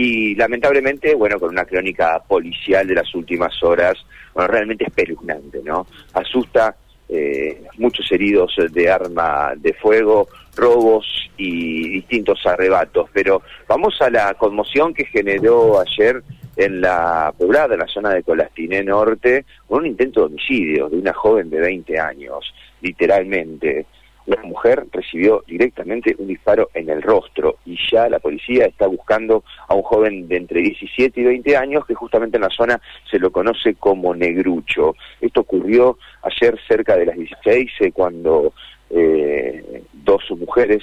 y lamentablemente, bueno, con una crónica policial de las últimas horas, bueno, realmente espeluznante, ¿no? Asusta eh, muchos heridos de arma de fuego, robos y distintos arrebatos. Pero vamos a la conmoción que generó ayer en la poblada, en la zona de Colastiné Norte, con un intento de homicidio de una joven de 20 años, literalmente una mujer recibió directamente un disparo en el rostro y ya la policía está buscando a un joven de entre 17 y 20 años que justamente en la zona se lo conoce como negrucho. Esto ocurrió ayer cerca de las 16 eh, cuando eh, dos mujeres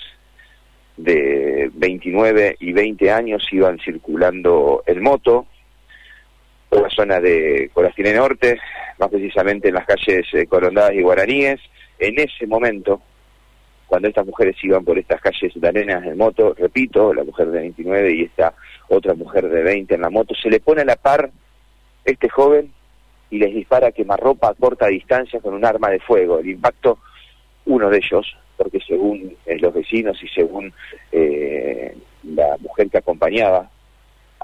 de 29 y 20 años iban circulando en moto por la zona de Corastine Norte, más precisamente en las calles eh, Corondadas y Guaraníes. En ese momento, cuando estas mujeres iban por estas calles arenas en moto, repito, la mujer de 29 y esta otra mujer de 20 en la moto, se le pone a la par este joven y les dispara quemarropa a corta distancia con un arma de fuego. El impacto, uno de ellos, porque según los vecinos y según eh, la mujer que acompañaba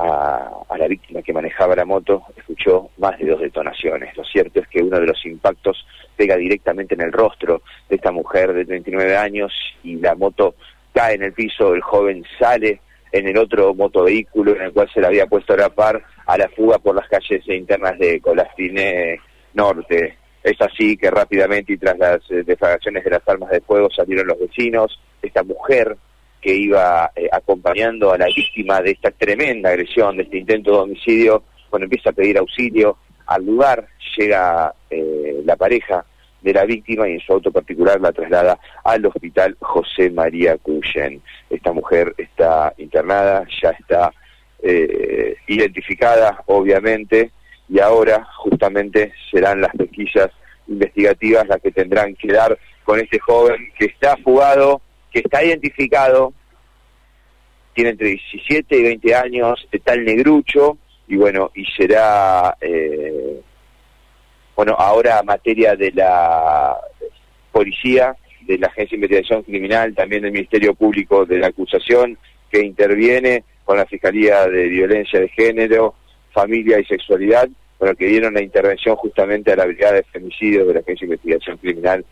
a, a, la víctima que manejaba la moto, escuchó más de dos detonaciones. Lo cierto es que uno de los impactos pega directamente en el rostro de esta mujer de 39 años y la moto cae en el piso, el joven sale en el otro motovehículo en el cual se le había puesto a la par a la fuga por las calles internas de Colastine Norte. Es así que rápidamente y tras las eh, defragaciones de las armas de fuego salieron los vecinos, esta mujer que iba eh, acompañando a la víctima de esta tremenda agresión, de este intento de homicidio, bueno, empieza a pedir auxilio al lugar, llega eh, la pareja de la víctima y en su auto particular la traslada al hospital José María Cuyen. Esta mujer está internada, ya está eh, identificada, obviamente, y ahora justamente serán las pesquisas investigativas las que tendrán que dar con este joven que está fugado, que está identificado, tiene entre 17 y 20 años, está el negrucho, y bueno, y será, eh, bueno, ahora materia de la policía, de la Agencia de Investigación Criminal, también del Ministerio Público de la Acusación, que interviene con la Fiscalía de Violencia de Género, Familia y Sexualidad, bueno, que dieron la intervención justamente a la Brigada de Femicidios de la Agencia de Investigación Criminal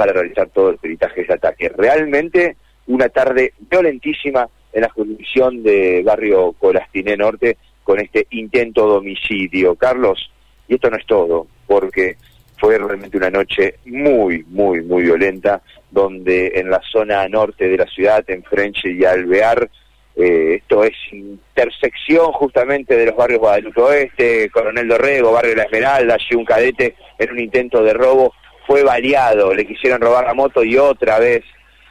para realizar todo el peritaje de ese ataque. Realmente una tarde violentísima en la jurisdicción de barrio Colastiné Norte con este intento de homicidio. Carlos, y esto no es todo, porque fue realmente una noche muy, muy, muy violenta, donde en la zona norte de la ciudad, en Frenche y Alvear, eh, esto es intersección justamente de los barrios Guadalupe Oeste, Coronel Dorrego, Barrio La Esmeralda, allí un cadete en un intento de robo fue baleado, le quisieron robar la moto y otra vez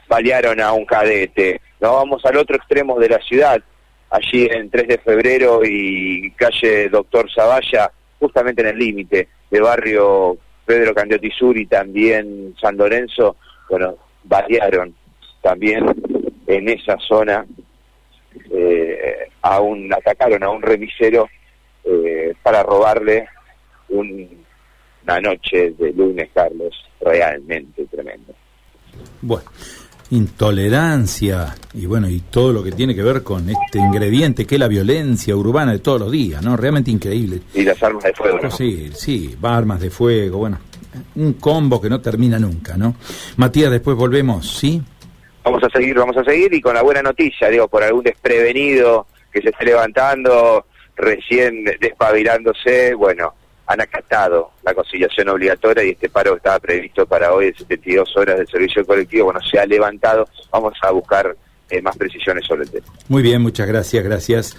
balearon a un cadete. Nos vamos al otro extremo de la ciudad, allí en 3 de febrero y calle Doctor Zavalla, justamente en el límite de barrio Pedro Candiotti Sur y también San Lorenzo, bueno, balearon también en esa zona eh, a un, atacaron a un remisero eh, para robarle una noche de lunes, Carlos, realmente tremendo. Bueno, intolerancia y bueno, y todo lo que tiene que ver con este ingrediente que es la violencia urbana de todos los días, ¿no? Realmente increíble. Y las armas de fuego, ¿no? Sí, sí, armas de fuego, bueno, un combo que no termina nunca, ¿no? Matías, después volvemos, ¿sí? Vamos a seguir, vamos a seguir y con la buena noticia, digo, por algún desprevenido que se esté levantando, recién despabilándose, bueno, han acatado la conciliación obligatoria y este paro que estaba previsto para hoy de 72 horas del servicio colectivo, bueno, se ha levantado. Vamos a buscar eh, más precisiones sobre el tema. Muy bien, muchas gracias, gracias.